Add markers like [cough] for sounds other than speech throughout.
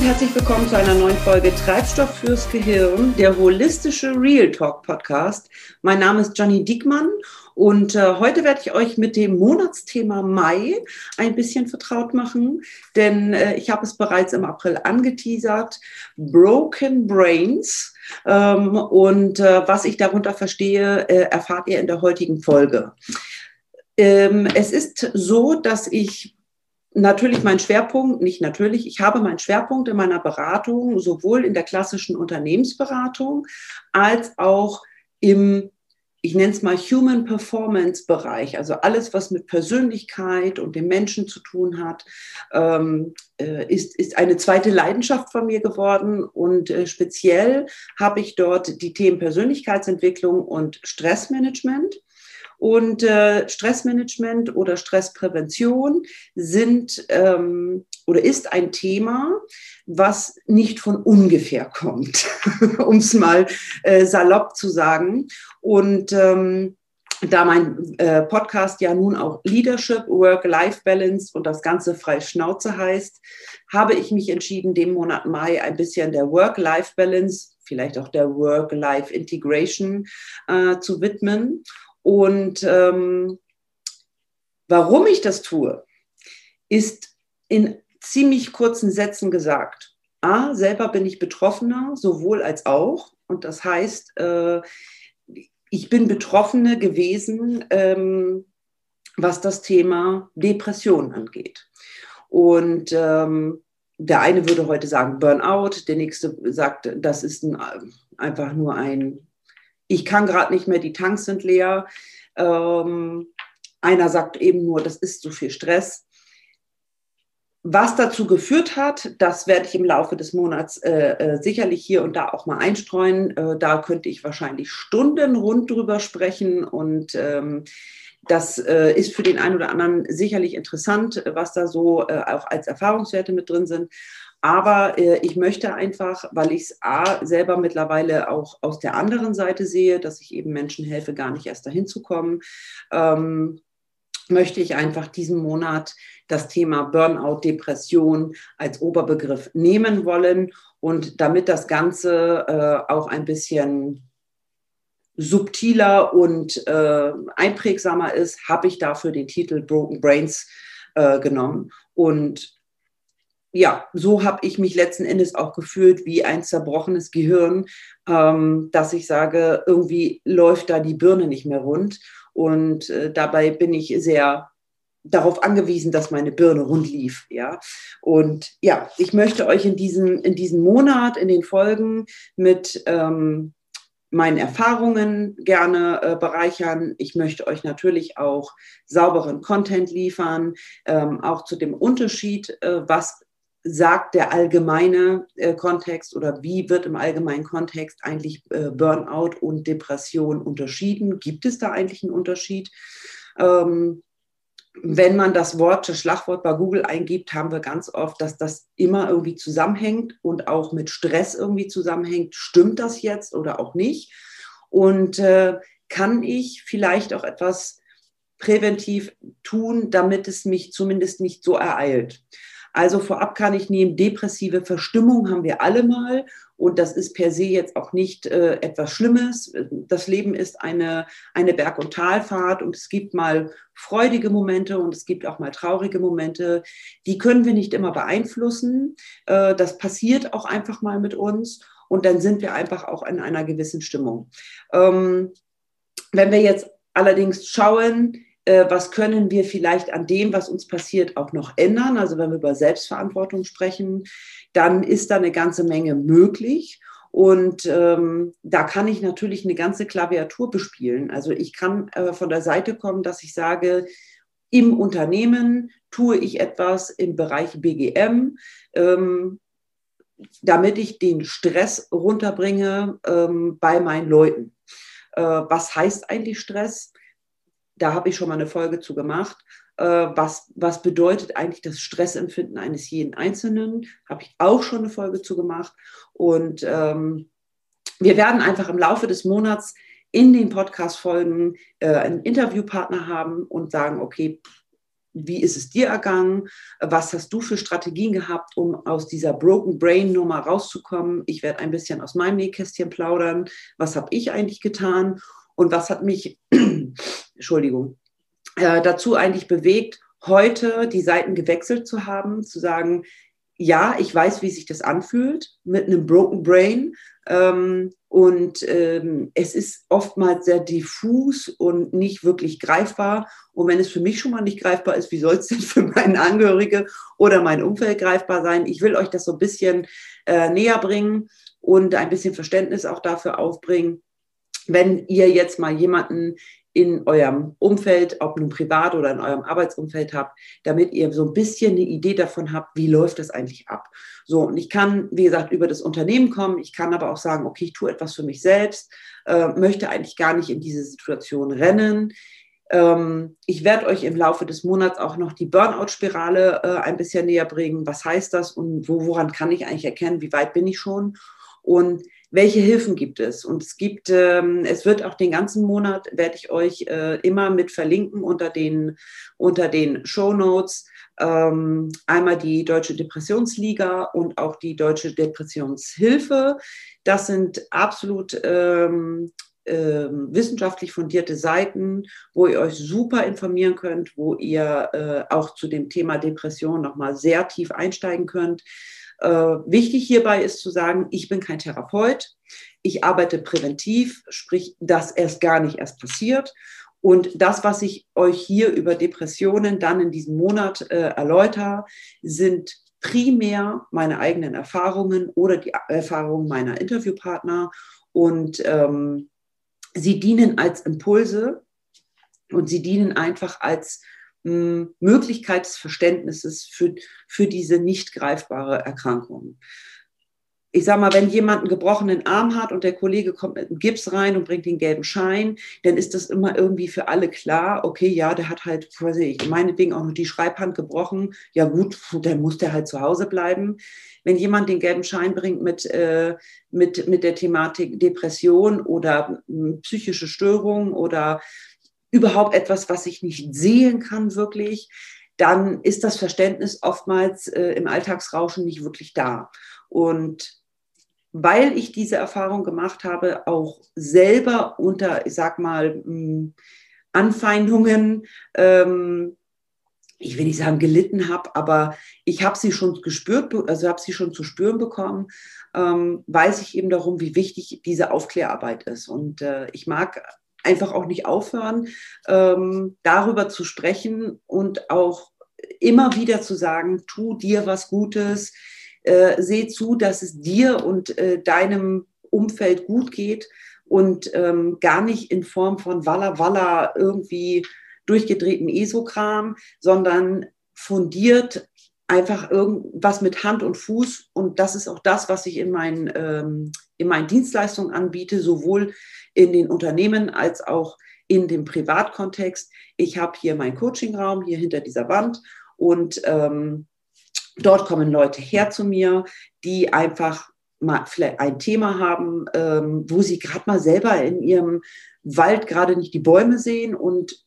Und herzlich willkommen zu einer neuen Folge Treibstoff fürs Gehirn, der holistische Real Talk Podcast. Mein Name ist Johnny Diekmann und äh, heute werde ich euch mit dem Monatsthema Mai ein bisschen vertraut machen, denn äh, ich habe es bereits im April angeteasert. Broken Brains. Ähm, und äh, was ich darunter verstehe, äh, erfahrt ihr in der heutigen Folge. Ähm, es ist so, dass ich natürlich mein Schwerpunkt, nicht natürlich, ich habe meinen Schwerpunkt in meiner Beratung sowohl in der klassischen Unternehmensberatung als auch im, ich nenne es mal Human Performance Bereich, also alles, was mit Persönlichkeit und dem Menschen zu tun hat, ähm, äh, ist, ist eine zweite Leidenschaft von mir geworden. Und äh, speziell habe ich dort die Themen Persönlichkeitsentwicklung und Stressmanagement und äh, Stressmanagement oder Stressprävention sind ähm, oder ist ein Thema, was nicht von ungefähr kommt, [laughs] um es mal äh, salopp zu sagen. Und ähm, da mein äh, Podcast ja nun auch Leadership, Work-Life-Balance und das Ganze frei Schnauze heißt, habe ich mich entschieden, dem Monat Mai ein bisschen der Work-Life-Balance, vielleicht auch der Work-Life-Integration äh, zu widmen. Und ähm, warum ich das tue, ist in ziemlich kurzen Sätzen gesagt. A, selber bin ich Betroffener, sowohl als auch. Und das heißt, äh, ich bin Betroffene gewesen, ähm, was das Thema Depression angeht. Und ähm, der eine würde heute sagen Burnout, der nächste sagt, das ist ein, einfach nur ein ich kann gerade nicht mehr, die Tanks sind leer. Ähm, einer sagt eben nur, das ist zu viel Stress. Was dazu geführt hat, das werde ich im Laufe des Monats äh, äh, sicherlich hier und da auch mal einstreuen. Äh, da könnte ich wahrscheinlich Stunden rund drüber sprechen und ähm, das äh, ist für den einen oder anderen sicherlich interessant, was da so äh, auch als Erfahrungswerte mit drin sind. Aber äh, ich möchte einfach, weil ich es A selber mittlerweile auch aus der anderen Seite sehe, dass ich eben Menschen helfe, gar nicht erst dahin zu kommen, ähm, möchte ich einfach diesen Monat das Thema Burnout, Depression als Oberbegriff nehmen wollen. Und damit das Ganze äh, auch ein bisschen subtiler und äh, einprägsamer ist, habe ich dafür den Titel Broken Brains äh, genommen. Und ja, so habe ich mich letzten Endes auch gefühlt wie ein zerbrochenes Gehirn, ähm, dass ich sage, irgendwie läuft da die Birne nicht mehr rund. Und äh, dabei bin ich sehr darauf angewiesen, dass meine Birne rund lief. Ja? Und ja, ich möchte euch in diesem, in diesem Monat, in den Folgen mit ähm, meinen Erfahrungen gerne äh, bereichern. Ich möchte euch natürlich auch sauberen Content liefern, ähm, auch zu dem Unterschied, äh, was sagt der allgemeine äh, Kontext oder wie wird im allgemeinen Kontext eigentlich äh, Burnout und Depression unterschieden? Gibt es da eigentlich einen Unterschied? Ähm, wenn man das Wort, das Schlagwort bei Google eingibt, haben wir ganz oft, dass das immer irgendwie zusammenhängt und auch mit Stress irgendwie zusammenhängt. Stimmt das jetzt oder auch nicht? Und äh, kann ich vielleicht auch etwas präventiv tun, damit es mich zumindest nicht so ereilt? Also vorab kann ich nehmen, depressive Verstimmung haben wir alle mal und das ist per se jetzt auch nicht äh, etwas Schlimmes. Das Leben ist eine, eine Berg- und Talfahrt und es gibt mal freudige Momente und es gibt auch mal traurige Momente. Die können wir nicht immer beeinflussen. Äh, das passiert auch einfach mal mit uns und dann sind wir einfach auch in einer gewissen Stimmung. Ähm, wenn wir jetzt allerdings schauen, was können wir vielleicht an dem, was uns passiert, auch noch ändern. Also wenn wir über Selbstverantwortung sprechen, dann ist da eine ganze Menge möglich. Und ähm, da kann ich natürlich eine ganze Klaviatur bespielen. Also ich kann äh, von der Seite kommen, dass ich sage, im Unternehmen tue ich etwas im Bereich BGM, ähm, damit ich den Stress runterbringe ähm, bei meinen Leuten. Äh, was heißt eigentlich Stress? Da habe ich schon mal eine Folge zu gemacht. Äh, was, was bedeutet eigentlich das Stressempfinden eines jeden Einzelnen? Habe ich auch schon eine Folge zu gemacht. Und ähm, wir werden einfach im Laufe des Monats in den Podcast-Folgen äh, einen Interviewpartner haben und sagen, okay, wie ist es dir ergangen? Was hast du für Strategien gehabt, um aus dieser Broken Brain Nummer rauszukommen? Ich werde ein bisschen aus meinem Nähkästchen plaudern. Was habe ich eigentlich getan? Und was hat mich, [clears throat] Entschuldigung, äh, dazu eigentlich bewegt, heute die Seiten gewechselt zu haben, zu sagen, ja, ich weiß, wie sich das anfühlt mit einem Broken Brain. Ähm, und ähm, es ist oftmals sehr diffus und nicht wirklich greifbar. Und wenn es für mich schon mal nicht greifbar ist, wie soll es denn für meine Angehörige oder mein Umfeld greifbar sein? Ich will euch das so ein bisschen äh, näher bringen und ein bisschen Verständnis auch dafür aufbringen. Wenn ihr jetzt mal jemanden in eurem Umfeld, ob nun privat oder in eurem Arbeitsumfeld habt, damit ihr so ein bisschen eine Idee davon habt, wie läuft das eigentlich ab. So, und ich kann, wie gesagt, über das Unternehmen kommen, ich kann aber auch sagen, okay, ich tue etwas für mich selbst, äh, möchte eigentlich gar nicht in diese Situation rennen. Ähm, ich werde euch im Laufe des Monats auch noch die Burnout-Spirale äh, ein bisschen näher bringen. Was heißt das und wo, woran kann ich eigentlich erkennen, wie weit bin ich schon? Und welche Hilfen gibt es? Und es gibt, ähm, es wird auch den ganzen Monat, werde ich euch äh, immer mit verlinken unter den, unter den Show Notes. Ähm, einmal die Deutsche Depressionsliga und auch die Deutsche Depressionshilfe. Das sind absolut ähm, äh, wissenschaftlich fundierte Seiten, wo ihr euch super informieren könnt, wo ihr äh, auch zu dem Thema Depression nochmal sehr tief einsteigen könnt. Äh, wichtig hierbei ist zu sagen, ich bin kein Therapeut. Ich arbeite präventiv, sprich, dass erst gar nicht erst passiert. Und das, was ich euch hier über Depressionen dann in diesem Monat äh, erläutere, sind primär meine eigenen Erfahrungen oder die Erfahrungen meiner Interviewpartner. Und ähm, sie dienen als Impulse und sie dienen einfach als Möglichkeit des Verständnisses für, für diese nicht greifbare Erkrankung. Ich sage mal, wenn jemand einen gebrochenen Arm hat und der Kollege kommt mit einem Gips rein und bringt den gelben Schein, dann ist das immer irgendwie für alle klar, okay, ja, der hat halt, weiß ich, meinetwegen auch noch die Schreibhand gebrochen, ja gut, dann muss der halt zu Hause bleiben. Wenn jemand den gelben Schein bringt mit, äh, mit, mit der Thematik Depression oder psychische Störung oder überhaupt etwas, was ich nicht sehen kann wirklich, dann ist das Verständnis oftmals äh, im Alltagsrauschen nicht wirklich da. Und weil ich diese Erfahrung gemacht habe, auch selber unter, ich sag mal, hm, Anfeindungen, ähm, ich will nicht sagen gelitten habe, aber ich habe sie schon gespürt, also habe sie schon zu spüren bekommen, ähm, weiß ich eben darum, wie wichtig diese Aufklärarbeit ist. Und äh, ich mag einfach auch nicht aufhören, ähm, darüber zu sprechen und auch immer wieder zu sagen, tu dir was Gutes, äh, seh zu, dass es dir und äh, deinem Umfeld gut geht und ähm, gar nicht in Form von Walla Walla irgendwie durchgedrehten Esokram, sondern fundiert einfach irgendwas mit Hand und Fuß. Und das ist auch das, was ich in meinen, ähm, in meinen Dienstleistungen anbiete, sowohl in den Unternehmen als auch in dem Privatkontext. Ich habe hier meinen Coachingraum, hier hinter dieser Wand. Und ähm, dort kommen Leute her zu mir, die einfach mal vielleicht ein Thema haben, ähm, wo sie gerade mal selber in ihrem Wald gerade nicht die Bäume sehen. Und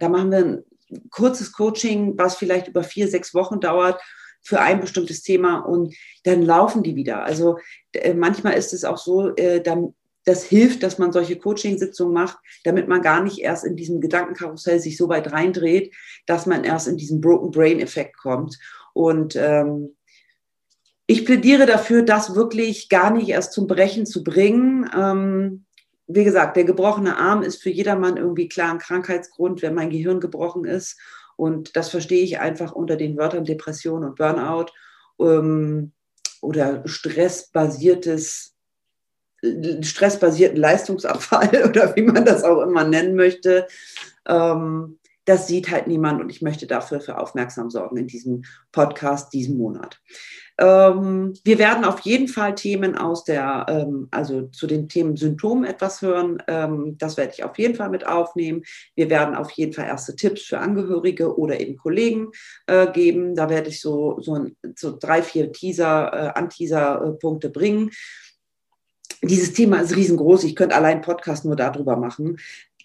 da machen wir ein kurzes Coaching, was vielleicht über vier, sechs Wochen dauert für ein bestimmtes Thema und dann laufen die wieder. Also äh, manchmal ist es auch so, äh, dann, das hilft, dass man solche Coaching-Sitzungen macht, damit man gar nicht erst in diesem Gedankenkarussell sich so weit reindreht, dass man erst in diesen Broken Brain-Effekt kommt. Und ähm, ich plädiere dafür, das wirklich gar nicht erst zum Brechen zu bringen. Ähm, wie gesagt, der gebrochene Arm ist für jedermann irgendwie klar ein Krankheitsgrund, wenn mein Gehirn gebrochen ist. Und das verstehe ich einfach unter den Wörtern Depression und Burnout ähm, oder stressbasiertes, stressbasierten Leistungsabfall [laughs] oder wie man das auch immer nennen möchte. Ähm, das sieht halt niemand und ich möchte dafür für Aufmerksam sorgen in diesem Podcast diesen Monat. Ähm, wir werden auf jeden Fall Themen aus der, ähm, also zu den Themen Symptomen etwas hören. Ähm, das werde ich auf jeden Fall mit aufnehmen. Wir werden auf jeden Fall erste Tipps für Angehörige oder eben Kollegen äh, geben. Da werde ich so, so, ein, so drei, vier Teaser, äh, Anteaser-Punkte bringen. Dieses Thema ist riesengroß. Ich könnte allein Podcast nur darüber machen.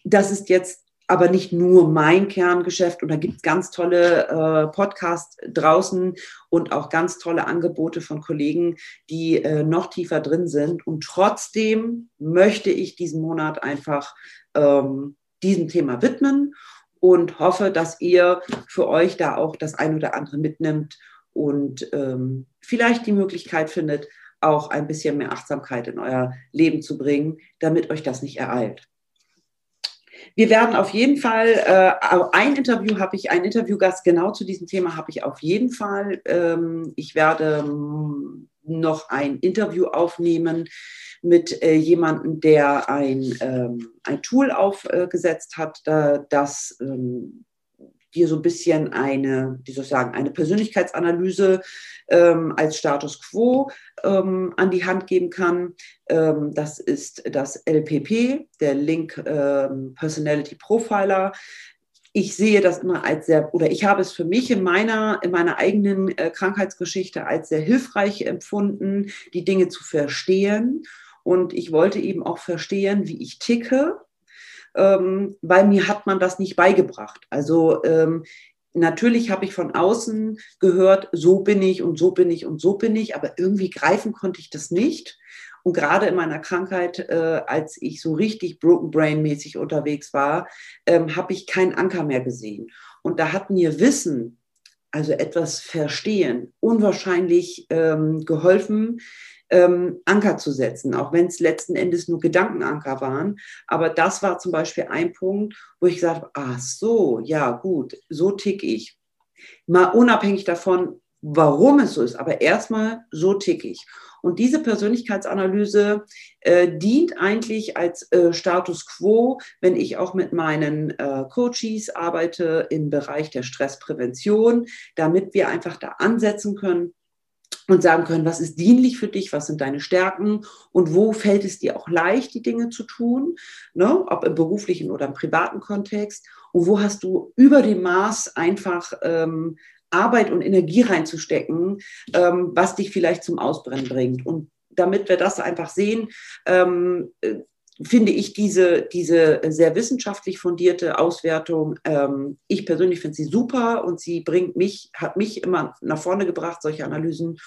Das ist jetzt aber nicht nur mein Kerngeschäft. Und da gibt es ganz tolle äh, Podcasts draußen und auch ganz tolle Angebote von Kollegen, die äh, noch tiefer drin sind. Und trotzdem möchte ich diesen Monat einfach ähm, diesem Thema widmen und hoffe, dass ihr für euch da auch das ein oder andere mitnimmt und ähm, vielleicht die Möglichkeit findet, auch ein bisschen mehr Achtsamkeit in euer Leben zu bringen, damit euch das nicht ereilt. Wir werden auf jeden Fall, äh, ein Interview habe ich, ein Interviewgast genau zu diesem Thema habe ich auf jeden Fall. Ähm, ich werde mm, noch ein Interview aufnehmen mit äh, jemandem, der ein, ähm, ein Tool aufgesetzt hat, da, das ähm, dir so ein bisschen eine, wie soll ich sagen, eine Persönlichkeitsanalyse ähm, als Status quo ähm, an die Hand geben kann. Ähm, das ist das LPP, der Link ähm, Personality Profiler. Ich sehe das immer als sehr, oder ich habe es für mich in meiner, in meiner eigenen äh, Krankheitsgeschichte als sehr hilfreich empfunden, die Dinge zu verstehen. Und ich wollte eben auch verstehen, wie ich ticke ähm, weil mir hat man das nicht beigebracht. Also ähm, natürlich habe ich von außen gehört, so bin ich und so bin ich und so bin ich, aber irgendwie greifen konnte ich das nicht. Und gerade in meiner Krankheit, äh, als ich so richtig Broken Brain mäßig unterwegs war, ähm, habe ich keinen Anker mehr gesehen. Und da hat mir Wissen, also etwas verstehen, unwahrscheinlich ähm, geholfen, ähm, Anker zu setzen, auch wenn es letzten Endes nur Gedankenanker waren. Aber das war zum Beispiel ein Punkt, wo ich gesagt habe, ach so, ja gut, so tick ich. Mal unabhängig davon, warum es so ist, aber erstmal so tick ich. Und diese Persönlichkeitsanalyse äh, dient eigentlich als äh, Status quo, wenn ich auch mit meinen äh, Coaches arbeite im Bereich der Stressprävention, damit wir einfach da ansetzen können, und sagen können, was ist dienlich für dich, was sind deine Stärken und wo fällt es dir auch leicht, die Dinge zu tun, ne? ob im beruflichen oder im privaten Kontext und wo hast du über dem Maß einfach ähm, Arbeit und Energie reinzustecken, ähm, was dich vielleicht zum Ausbrennen bringt. Und damit wir das einfach sehen, ähm, finde ich diese, diese sehr wissenschaftlich fundierte Auswertung, ähm, ich persönlich finde sie super und sie bringt mich, hat mich immer nach vorne gebracht, solche Analysen.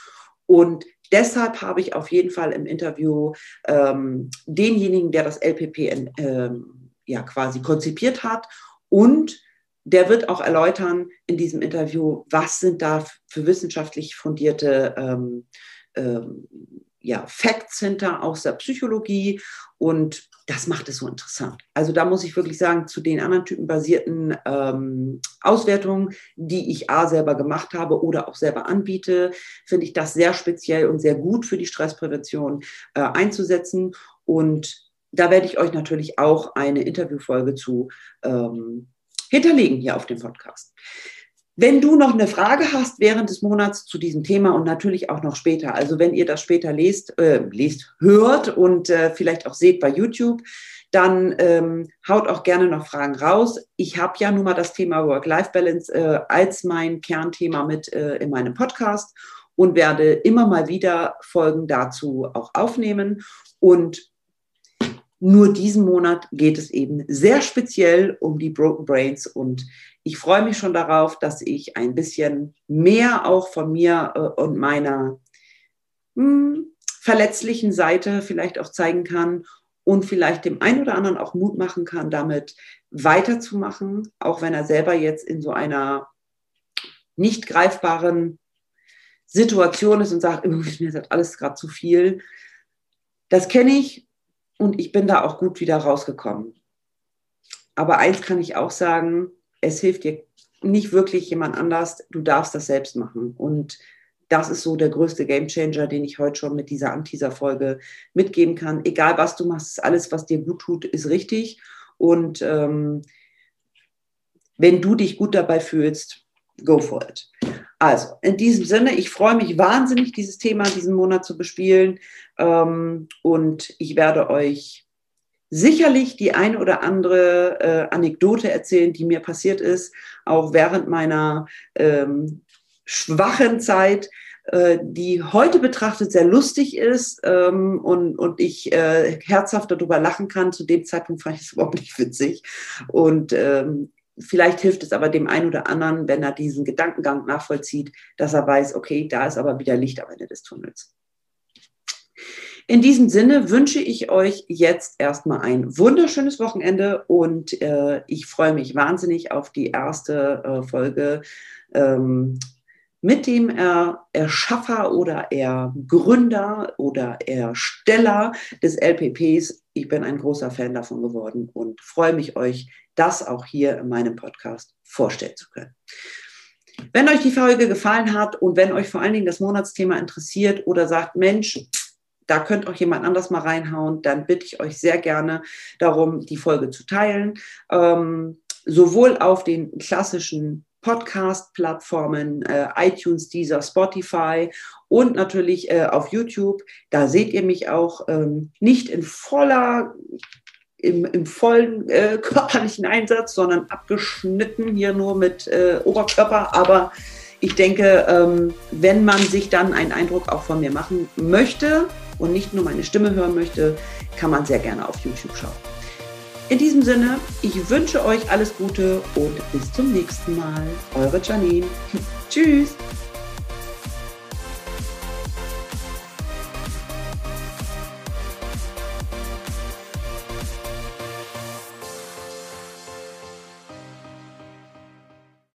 Und deshalb habe ich auf jeden Fall im Interview ähm, denjenigen, der das LPP in, ähm, ja quasi konzipiert hat und der wird auch erläutern in diesem Interview, was sind da für wissenschaftlich fundierte ähm, ähm, ja, Facts hinter aus der Psychologie und das macht es so interessant. Also da muss ich wirklich sagen, zu den anderen typenbasierten ähm, Auswertungen, die ich A selber gemacht habe oder auch selber anbiete, finde ich das sehr speziell und sehr gut für die Stressprävention äh, einzusetzen. Und da werde ich euch natürlich auch eine Interviewfolge zu ähm, hinterlegen hier auf dem Podcast. Wenn du noch eine Frage hast während des Monats zu diesem Thema und natürlich auch noch später, also wenn ihr das später lest, äh, lest, hört und äh, vielleicht auch seht bei YouTube, dann ähm, haut auch gerne noch Fragen raus. Ich habe ja nun mal das Thema Work-Life-Balance äh, als mein Kernthema mit äh, in meinem Podcast und werde immer mal wieder Folgen dazu auch aufnehmen. Und nur diesen Monat geht es eben sehr speziell um die Broken Brains und ich freue mich schon darauf, dass ich ein bisschen mehr auch von mir äh, und meiner mh, hm, verletzlichen Seite vielleicht auch zeigen kann und vielleicht dem einen oder anderen auch Mut machen kann, damit weiterzumachen, auch wenn er selber jetzt in so einer nicht greifbaren Situation ist und sagt, mir ist das alles gerade zu viel. Das kenne ich und ich bin da auch gut wieder rausgekommen. Aber eins kann ich auch sagen, es hilft dir nicht wirklich jemand anders, du darfst das selbst machen. Und das ist so der größte Gamechanger, den ich heute schon mit dieser Anteaser-Folge mitgeben kann. Egal was du machst, alles, was dir gut tut, ist richtig. Und ähm, wenn du dich gut dabei fühlst, go for it. Also, in diesem Sinne, ich freue mich wahnsinnig, dieses Thema diesen Monat zu bespielen. Ähm, und ich werde euch sicherlich die eine oder andere äh, Anekdote erzählen, die mir passiert ist, auch während meiner ähm, schwachen Zeit, äh, die heute betrachtet sehr lustig ist ähm, und, und ich äh, herzhaft darüber lachen kann. Zu dem Zeitpunkt fand ich es [laughs] überhaupt nicht witzig. Und ähm, vielleicht hilft es aber dem einen oder anderen, wenn er diesen Gedankengang nachvollzieht, dass er weiß, okay, da ist aber wieder Licht am Ende des Tunnels. In diesem Sinne wünsche ich euch jetzt erstmal ein wunderschönes Wochenende und äh, ich freue mich wahnsinnig auf die erste äh, Folge ähm, mit dem er Erschaffer oder Ergründer oder Ersteller des LPPs. Ich bin ein großer Fan davon geworden und freue mich, euch das auch hier in meinem Podcast vorstellen zu können. Wenn euch die Folge gefallen hat und wenn euch vor allen Dingen das Monatsthema interessiert oder sagt, Mensch, da könnt auch jemand anders mal reinhauen, dann bitte ich euch sehr gerne darum, die Folge zu teilen. Ähm, sowohl auf den klassischen Podcast-Plattformen, äh, iTunes, Deezer, Spotify und natürlich äh, auf YouTube. Da seht ihr mich auch ähm, nicht in voller, im, im vollen äh, [laughs] körperlichen Einsatz, sondern abgeschnitten hier nur mit äh, Oberkörper. Aber ich denke, ähm, wenn man sich dann einen Eindruck auch von mir machen möchte und nicht nur meine Stimme hören möchte, kann man sehr gerne auf YouTube schauen. In diesem Sinne, ich wünsche euch alles Gute und bis zum nächsten Mal. Eure Janine. [laughs] Tschüss.